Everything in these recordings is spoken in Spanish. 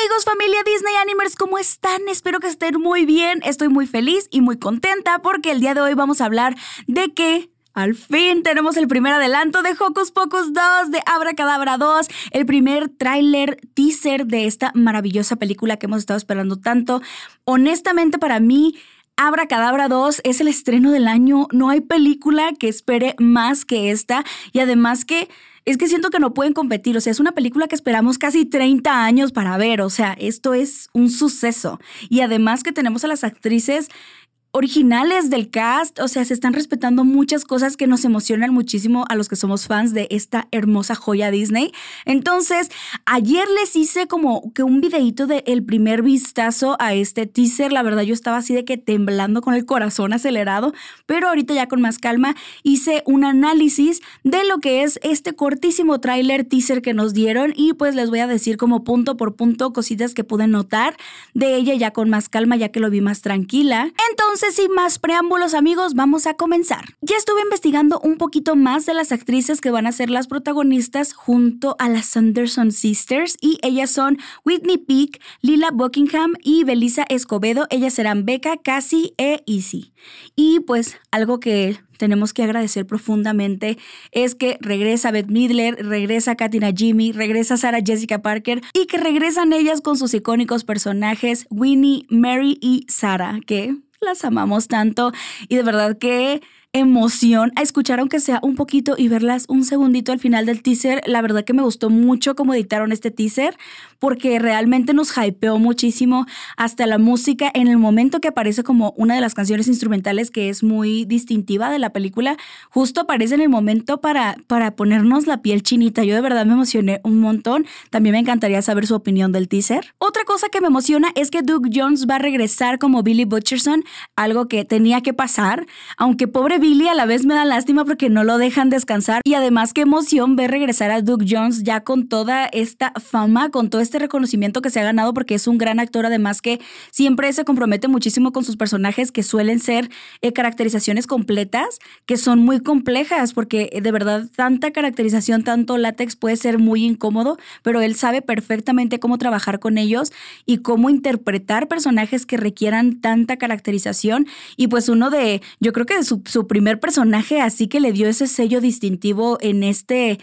amigos, familia Disney Animers, ¿cómo están? Espero que estén muy bien. Estoy muy feliz y muy contenta porque el día de hoy vamos a hablar de que al fin tenemos el primer adelanto de Hocus Pocus 2, de Abracadabra 2, el primer tráiler teaser de esta maravillosa película que hemos estado esperando tanto. Honestamente, para mí, Abracadabra 2 es el estreno del año. No hay película que espere más que esta. Y además que es que siento que no pueden competir. O sea, es una película que esperamos casi 30 años para ver. O sea, esto es un suceso. Y además que tenemos a las actrices originales del cast, o sea, se están respetando muchas cosas que nos emocionan muchísimo a los que somos fans de esta hermosa joya Disney. Entonces, ayer les hice como que un videito de el primer vistazo a este teaser, la verdad yo estaba así de que temblando con el corazón acelerado, pero ahorita ya con más calma hice un análisis de lo que es este cortísimo tráiler teaser que nos dieron y pues les voy a decir como punto por punto cositas que pude notar de ella ya con más calma ya que lo vi más tranquila. Entonces, entonces, sin más preámbulos, amigos, vamos a comenzar. Ya estuve investigando un poquito más de las actrices que van a ser las protagonistas junto a las Sanderson Sisters y ellas son Whitney Peak, Lila Buckingham y Belisa Escobedo. Ellas serán Becca, Cassie e Izzy. Y pues algo que tenemos que agradecer profundamente es que regresa Beth Midler, regresa Katina Jimmy, regresa Sarah Jessica Parker y que regresan ellas con sus icónicos personajes Winnie, Mary y Sarah, que las amamos tanto y de verdad que emoción a escuchar aunque sea un poquito y verlas un segundito al final del teaser. La verdad que me gustó mucho cómo editaron este teaser porque realmente nos hypeó muchísimo hasta la música en el momento que aparece como una de las canciones instrumentales que es muy distintiva de la película. Justo aparece en el momento para, para ponernos la piel chinita. Yo de verdad me emocioné un montón. También me encantaría saber su opinión del teaser. Otra cosa que me emociona es que Doug Jones va a regresar como Billy Butcherson, algo que tenía que pasar, aunque pobre Billy a la vez me da lástima porque no lo dejan descansar y además qué emoción ver regresar a Doug Jones ya con toda esta fama, con todo este reconocimiento que se ha ganado porque es un gran actor además que siempre se compromete muchísimo con sus personajes que suelen ser eh, caracterizaciones completas, que son muy complejas porque eh, de verdad tanta caracterización, tanto látex puede ser muy incómodo, pero él sabe perfectamente cómo trabajar con ellos y cómo interpretar personajes que requieran tanta caracterización y pues uno de, yo creo que su, su primer personaje así que le dio ese sello distintivo en este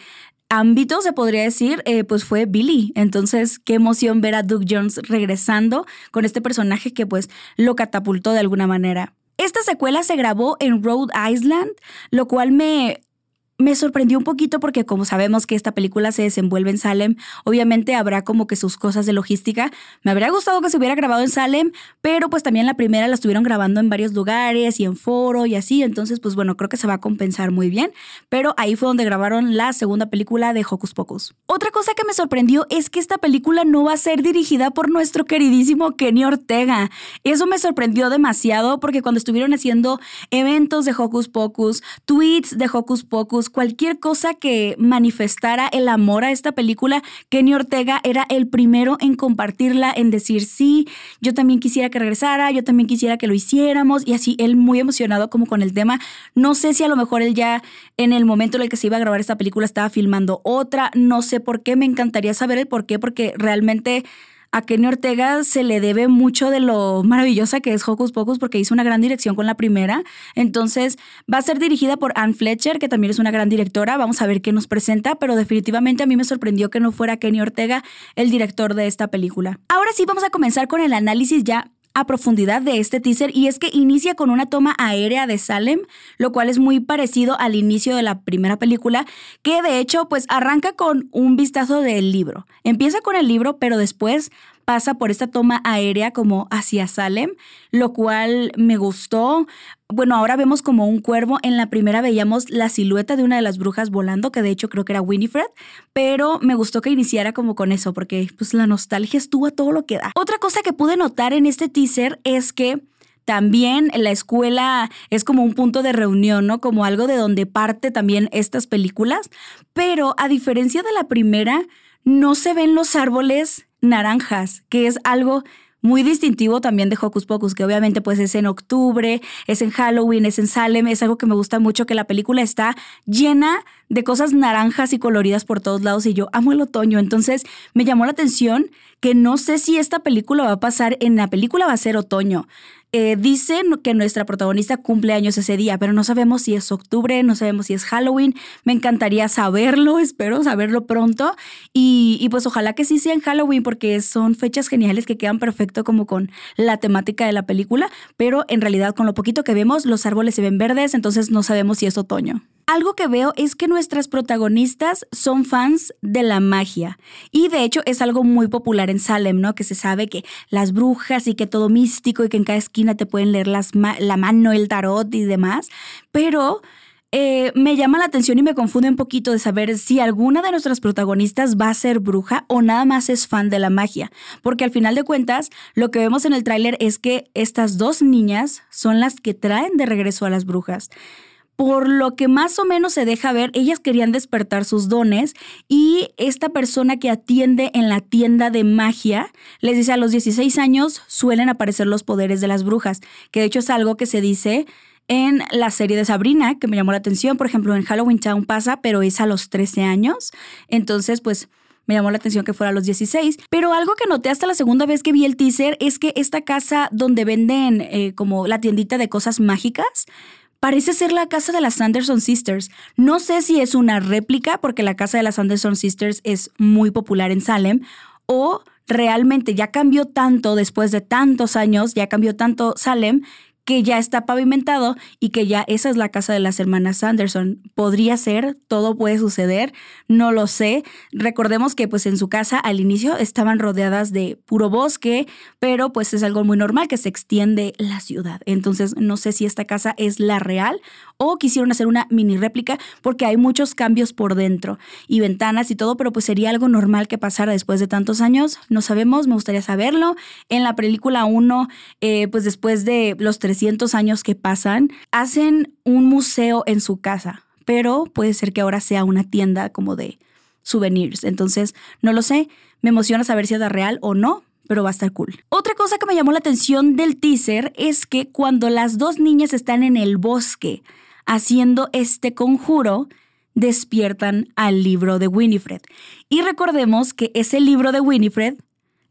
ámbito, se podría decir, eh, pues fue Billy. Entonces, qué emoción ver a Doug Jones regresando con este personaje que pues lo catapultó de alguna manera. Esta secuela se grabó en Rhode Island, lo cual me me sorprendió un poquito porque como sabemos que esta película se desenvuelve en Salem, obviamente habrá como que sus cosas de logística. Me habría gustado que se hubiera grabado en Salem, pero pues también la primera la estuvieron grabando en varios lugares y en foro y así, entonces pues bueno, creo que se va a compensar muy bien, pero ahí fue donde grabaron la segunda película de Hocus Pocus. Otra cosa que me sorprendió es que esta película no va a ser dirigida por nuestro queridísimo Kenny Ortega. Eso me sorprendió demasiado porque cuando estuvieron haciendo eventos de Hocus Pocus, tweets de Hocus Pocus, cualquier cosa que manifestara el amor a esta película, Kenny Ortega era el primero en compartirla, en decir, sí, yo también quisiera que regresara, yo también quisiera que lo hiciéramos, y así él muy emocionado como con el tema. No sé si a lo mejor él ya en el momento en el que se iba a grabar esta película estaba filmando otra, no sé por qué, me encantaría saber el por qué, porque realmente a Kenny Ortega se le debe mucho de lo maravillosa que es Hocus Pocus porque hizo una gran dirección con la primera. Entonces va a ser dirigida por Anne Fletcher, que también es una gran directora. Vamos a ver qué nos presenta, pero definitivamente a mí me sorprendió que no fuera Kenny Ortega el director de esta película. Ahora sí, vamos a comenzar con el análisis ya a profundidad de este teaser y es que inicia con una toma aérea de Salem, lo cual es muy parecido al inicio de la primera película, que de hecho pues arranca con un vistazo del libro. Empieza con el libro, pero después pasa por esta toma aérea como hacia Salem, lo cual me gustó. Bueno, ahora vemos como un cuervo. En la primera veíamos la silueta de una de las brujas volando, que de hecho creo que era Winifred, pero me gustó que iniciara como con eso, porque pues la nostalgia estuvo a todo lo que da. Otra cosa que pude notar en este teaser es que también la escuela es como un punto de reunión, ¿no? Como algo de donde parte también estas películas, pero a diferencia de la primera, no se ven los árboles naranjas, que es algo muy distintivo también de Hocus Pocus, que obviamente pues es en octubre, es en Halloween, es en Salem, es algo que me gusta mucho, que la película está llena de cosas naranjas y coloridas por todos lados y yo amo el otoño, entonces me llamó la atención que no sé si esta película va a pasar, en la película va a ser otoño, eh, dicen que nuestra protagonista cumple años ese día, pero no sabemos si es octubre, no sabemos si es Halloween. Me encantaría saberlo, espero saberlo pronto. Y, y, pues ojalá que sí sea en Halloween, porque son fechas geniales que quedan perfecto como con la temática de la película, pero en realidad con lo poquito que vemos, los árboles se ven verdes, entonces no sabemos si es otoño algo que veo es que nuestras protagonistas son fans de la magia. Y de hecho es algo muy popular en Salem, ¿no? Que se sabe que las brujas y que todo místico y que en cada esquina te pueden leer las la mano, el tarot y demás. Pero eh, me llama la atención y me confunde un poquito de saber si alguna de nuestras protagonistas va a ser bruja o nada más es fan de la magia. Porque al final de cuentas, lo que vemos en el tráiler es que estas dos niñas son las que traen de regreso a las brujas por lo que más o menos se deja ver, ellas querían despertar sus dones y esta persona que atiende en la tienda de magia les dice a los 16 años suelen aparecer los poderes de las brujas, que de hecho es algo que se dice en la serie de Sabrina, que me llamó la atención, por ejemplo, en Halloween Town pasa, pero es a los 13 años, entonces pues me llamó la atención que fuera a los 16. Pero algo que noté hasta la segunda vez que vi el teaser es que esta casa donde venden eh, como la tiendita de cosas mágicas, Parece ser la casa de las Anderson Sisters. No sé si es una réplica porque la casa de las Anderson Sisters es muy popular en Salem o realmente ya cambió tanto después de tantos años, ya cambió tanto Salem que ya está pavimentado y que ya esa es la casa de las hermanas Anderson. Podría ser, todo puede suceder, no lo sé. Recordemos que pues en su casa al inicio estaban rodeadas de puro bosque, pero pues es algo muy normal que se extiende la ciudad. Entonces no sé si esta casa es la real o quisieron hacer una mini réplica porque hay muchos cambios por dentro y ventanas y todo, pero pues sería algo normal que pasara después de tantos años. No sabemos, me gustaría saberlo. En la película 1, eh, pues después de los 300 años que pasan, hacen un museo en su casa, pero puede ser que ahora sea una tienda como de souvenirs. Entonces, no lo sé, me emociona saber si es real o no, pero va a estar cool. Otra cosa que me llamó la atención del teaser es que cuando las dos niñas están en el bosque haciendo este conjuro, despiertan al libro de Winifred. Y recordemos que ese libro de Winifred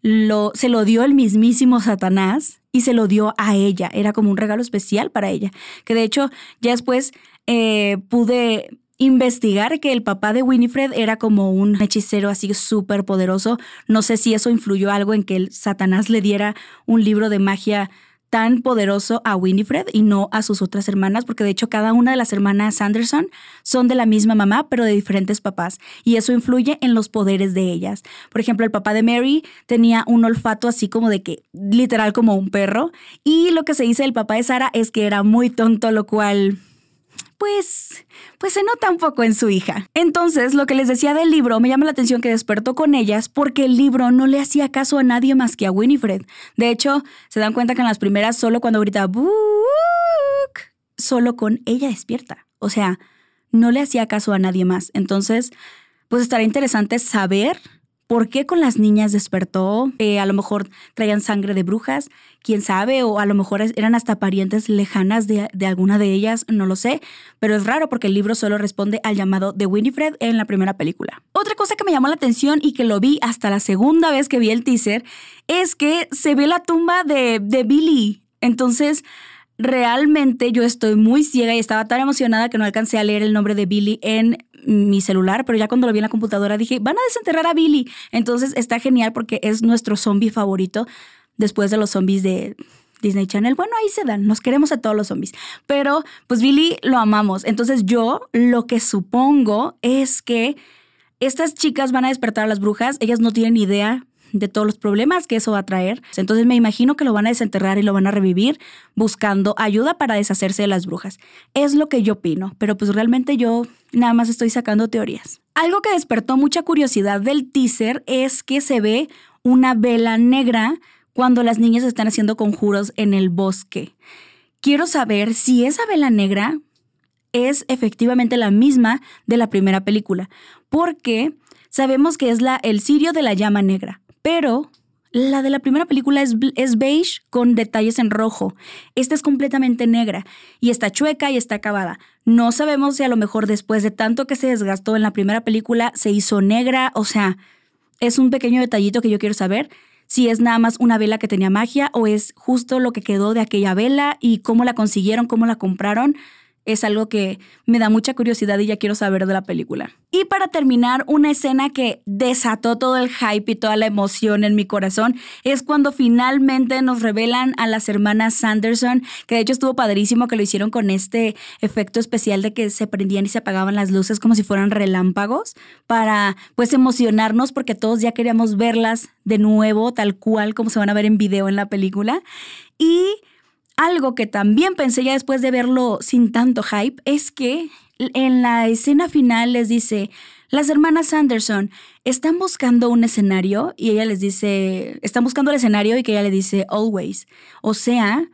lo, se lo dio el mismísimo Satanás y se lo dio a ella. Era como un regalo especial para ella. Que de hecho, ya después eh, pude investigar que el papá de Winifred era como un hechicero así súper poderoso. No sé si eso influyó algo en que Satanás le diera un libro de magia tan poderoso a Winifred y no a sus otras hermanas, porque de hecho cada una de las hermanas Sanderson son de la misma mamá, pero de diferentes papás, y eso influye en los poderes de ellas. Por ejemplo, el papá de Mary tenía un olfato así como de que, literal como un perro, y lo que se dice del papá de Sara es que era muy tonto, lo cual pues, pues se nota un poco en su hija. Entonces, lo que les decía del libro me llama la atención que despertó con ellas porque el libro no le hacía caso a nadie más que a Winifred. De hecho, se dan cuenta que en las primeras solo cuando grita Book, solo con ella despierta. O sea, no le hacía caso a nadie más. Entonces, pues estará interesante saber ¿Por qué con las niñas despertó? Eh, a lo mejor traían sangre de brujas, quién sabe, o a lo mejor eran hasta parientes lejanas de, alguna de ellas, no lo sé, pero es raro porque el libro solo responde al llamado de Winifred en la primera película. Otra cosa que me llamó la atención y que lo vi hasta la segunda vez que vi el teaser es que se ve la tumba de, de Billy. Entonces, realmente yo estoy muy ciega y estaba tan emocionada que no alcancé a leer el nombre de Billy en mi celular, pero ya cuando lo vi en la computadora dije, van a desenterrar a Billy. Entonces está genial porque es nuestro zombie favorito después de los zombies de Disney Channel. Bueno, ahí se dan, nos queremos a todos los zombies. Pero pues Billy lo amamos. Entonces yo lo que supongo es que estas chicas van a despertar a las brujas, ellas no tienen idea de todos los problemas que eso va a traer. Entonces me imagino que lo van a desenterrar y lo van a revivir buscando ayuda para deshacerse de las brujas. Es lo que yo opino, pero pues realmente yo nada más estoy sacando teorías. Algo que despertó mucha curiosidad del teaser es que se ve una vela negra cuando las niñas están haciendo conjuros en el bosque. Quiero saber si esa vela negra es efectivamente la misma de la primera película, porque sabemos que es la, el cirio de la llama negra, pero La de la primera película es, beige con detalles en rojo. Esta es completamente negra y está chueca y está acabada. No sabemos si a lo mejor después de tanto que se desgastó en la primera película se hizo negra. O sea, es un pequeño detallito que yo quiero saber si es nada más una vela que tenía magia o es justo lo que quedó de aquella vela y cómo la consiguieron, cómo la compraron es algo que me da mucha curiosidad y ya quiero saber de la película. Y para terminar, una escena que desató todo el hype y toda la emoción en mi corazón es cuando finalmente nos revelan a las hermanas Sanderson, que de hecho estuvo padrísimo que lo hicieron con este efecto especial de que se prendían y se apagaban las luces como si fueran relámpagos para pues emocionarnos porque todos ya queríamos verlas de nuevo tal cual como se van a ver en video en la película. Y algo que también pensé ya después de verlo sin tanto hype es que en la escena final les dice, las hermanas Anderson están buscando un escenario y ella les dice, están buscando el escenario y que ella le dice, always. O sea,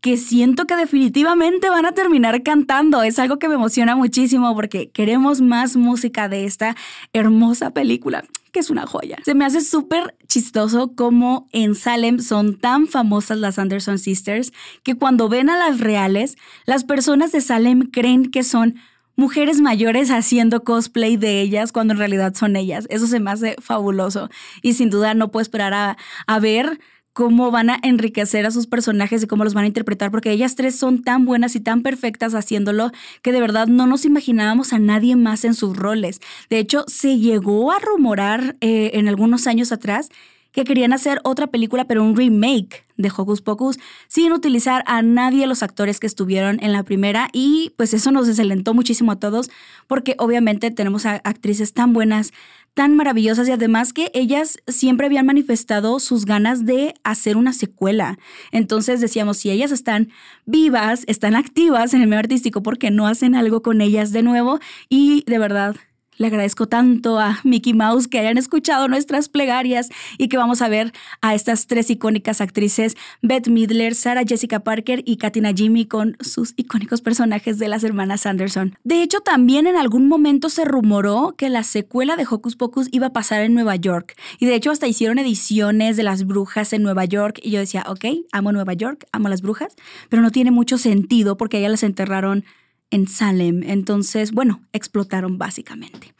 que siento que definitivamente van a terminar cantando. Es algo que me emociona muchísimo porque queremos más música de esta hermosa película, que es una joya. Se me hace súper chistoso como en Salem son tan famosas las Anderson Sisters que cuando ven a las reales, las personas de Salem creen que son mujeres mayores haciendo cosplay de ellas cuando en realidad son ellas. Eso se me hace fabuloso y sin duda no puedo esperar a, a ver cómo van a enriquecer a sus personajes y cómo los van a interpretar, porque ellas tres son tan buenas y tan perfectas haciéndolo que de verdad no nos imaginábamos a nadie más en sus roles. De hecho, se llegó a rumorar eh, en algunos años atrás que querían hacer otra película, pero un remake de Hocus Pocus, sin utilizar a nadie de los actores que estuvieron en la primera. Y pues eso nos desalentó muchísimo a todos, porque obviamente tenemos a actrices tan buenas, tan maravillosas y además que ellas siempre habían manifestado sus ganas de hacer una secuela. Entonces decíamos, si ellas están vivas, están activas en el medio artístico, ¿por qué no hacen algo con ellas de nuevo? Y de verdad, le agradezco tanto a Mickey Mouse que hayan escuchado nuestras plegarias y que vamos a ver a estas tres icónicas actrices, Beth Midler, Sarah Jessica Parker y Katina Jimmy con sus icónicos personajes de las hermanas Anderson. De hecho, también en algún momento se rumoró que la secuela de Hocus Pocus iba a pasar en Nueva York. Y de hecho hasta hicieron ediciones de las brujas en Nueva York y yo decía, ok, amo Nueva York, amo las brujas, pero no tiene mucho sentido porque allá las enterraron en Salem. Entonces, bueno, explotaron básicamente.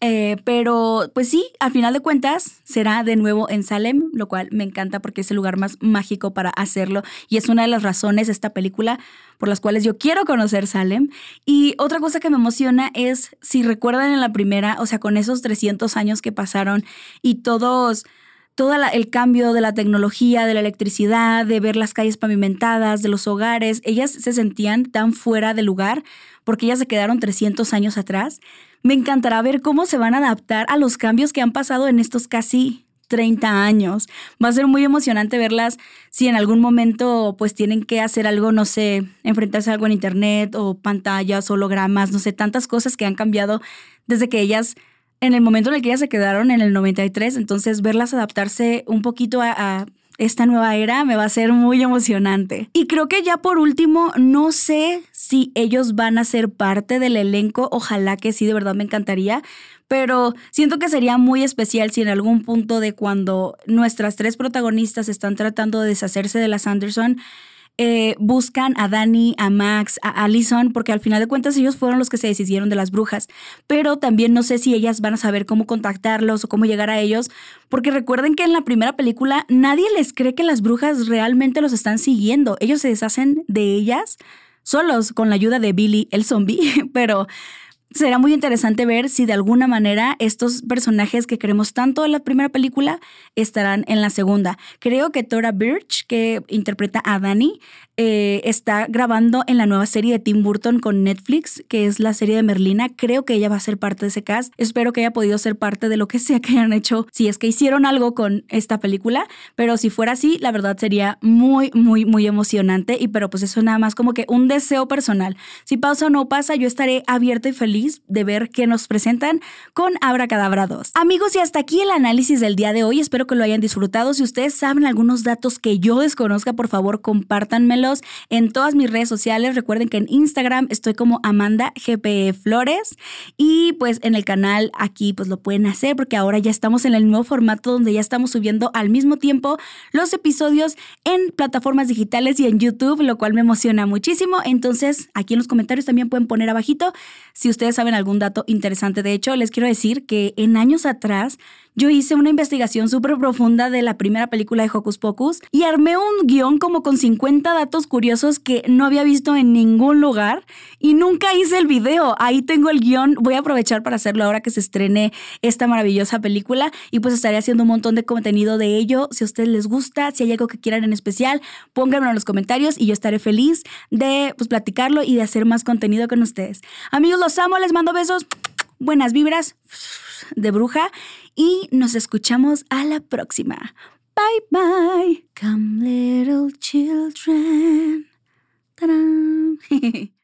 Eh, pero pues sí, al final de cuentas será de nuevo en Salem, lo cual me encanta porque es el lugar más mágico para hacerlo y es una de las razones de esta película por las cuales yo quiero conocer Salem. Y otra cosa que me emociona es, si recuerdan en la primera, o sea, con esos 300 años que pasaron y todos todo el cambio de la tecnología, de la electricidad, de ver las calles pavimentadas, de los hogares, ellas se sentían tan fuera de lugar porque ellas se quedaron 300 años atrás. Me encantará ver cómo se van a adaptar a los cambios que han pasado en estos casi 30 años. Va a ser muy emocionante verlas si en algún momento pues tienen que hacer algo, no sé, enfrentarse a algo en internet o pantallas, hologramas, no sé, tantas cosas que han cambiado desde que ellas en el momento en el que ellas se quedaron en el 93, entonces verlas adaptarse un poquito a, esta nueva era me va a ser muy emocionante. Y creo que ya por último, no sé si ellos van a ser parte del elenco, ojalá que sí, de verdad me encantaría, pero siento que sería muy especial si en algún punto de cuando nuestras tres protagonistas están tratando de deshacerse de las Anderson, eh, buscan a Dani, a Max, a Allison, porque al final de cuentas ellos fueron los que se decidieron de las brujas. Pero también no sé si ellas van a saber cómo contactarlos o cómo llegar a ellos, porque recuerden que en la primera película nadie les cree que las brujas realmente los están siguiendo. Ellos se deshacen de ellas solos con la ayuda de Billy el zombie, pero será muy interesante ver si de alguna manera estos personajes que queremos tanto en la primera película estarán en la segunda. Creo que Tora Birch, que interpreta a Dani, eh, está grabando en la nueva serie de Tim Burton con Netflix, que es la serie de Merlina. Creo que ella va a ser parte de ese cast. Espero que haya podido ser parte de lo que sea que hayan hecho, si es que hicieron algo con esta película. Pero si fuera así, la verdad sería muy, muy, muy emocionante. Y pero pues eso nada más como que un deseo personal. Si pasa o no pasa, yo estaré abierta y feliz de ver qué nos presentan con Abracadabra 2. Amigos, y hasta aquí el análisis del día de hoy. Espero que lo hayan disfrutado. Si ustedes saben algunos datos que yo desconozca, por favor, en todas mis redes sociales. Recuerden que en Instagram estoy como Amanda GPE Flores y pues en el canal aquí pues lo pueden hacer porque ahora ya estamos en el nuevo formato donde ya estamos subiendo al mismo tiempo los episodios en plataformas digitales y en YouTube, lo cual me emociona muchísimo. Entonces, aquí en los comentarios también pueden poner abajito si ustedes saben algún dato interesante. De hecho, les quiero decir que en años atrás yo hice una investigación súper profunda de la primera película de Hocus Pocus y armé un guion como con 50 datos curiosos que no había visto en ningún lugar y nunca hice el video. Ahí tengo el guion. Voy a aprovechar para hacerlo ahora que se estrene esta maravillosa película y pues estaré haciendo un montón de contenido de ello. Si a ustedes les gusta, si hay algo que quieran en especial, pónganmelo en los comentarios y yo estaré feliz de pues platicarlo y de hacer más contenido con ustedes. Amigos, los amo, les mando besos, buenas vibras de bruja y nos escuchamos a la próxima. Bye bye. Come little children.